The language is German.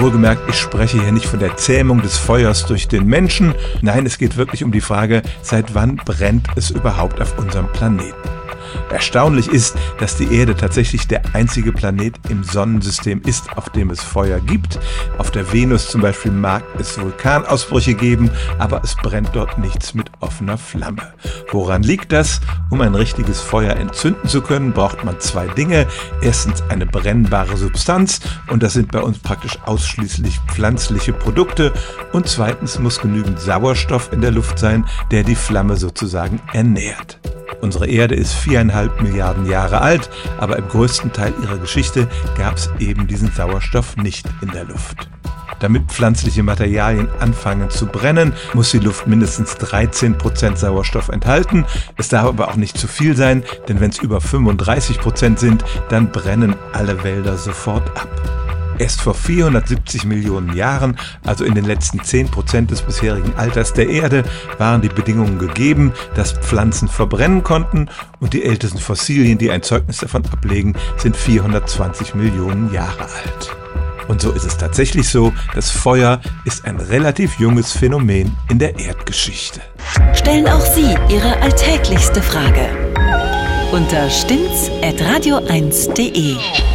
Wohlgemerkt, ich spreche hier nicht von der Zähmung des Feuers durch den Menschen. Nein, es geht wirklich um die Frage, seit wann brennt es überhaupt auf unserem Planeten? Erstaunlich ist, dass die Erde tatsächlich der einzige Planet im Sonnensystem ist, auf dem es Feuer gibt. Auf der Venus zum Beispiel mag es Vulkanausbrüche geben, aber es brennt dort nichts mit offener Flamme. Woran liegt das? Um ein richtiges Feuer entzünden zu können, braucht man zwei Dinge. Erstens eine brennbare Substanz und das sind bei uns praktisch ausschließlich pflanzliche Produkte. Und zweitens muss genügend Sauerstoff in der Luft sein, der die Flamme sozusagen ernährt. Unsere Erde ist viereinhalb Milliarden Jahre alt, aber im größten Teil ihrer Geschichte gab es eben diesen Sauerstoff nicht in der Luft. Damit pflanzliche Materialien anfangen zu brennen, muss die Luft mindestens 13% Sauerstoff enthalten. Es darf aber auch nicht zu viel sein, denn wenn es über 35% sind, dann brennen alle Wälder sofort ab. Erst vor 470 Millionen Jahren, also in den letzten 10 Prozent des bisherigen Alters der Erde, waren die Bedingungen gegeben, dass Pflanzen verbrennen konnten und die ältesten Fossilien, die ein Zeugnis davon ablegen, sind 420 Millionen Jahre alt. Und so ist es tatsächlich so, das Feuer ist ein relativ junges Phänomen in der Erdgeschichte. Stellen auch Sie Ihre alltäglichste Frage unter stimmt's at radio1.de.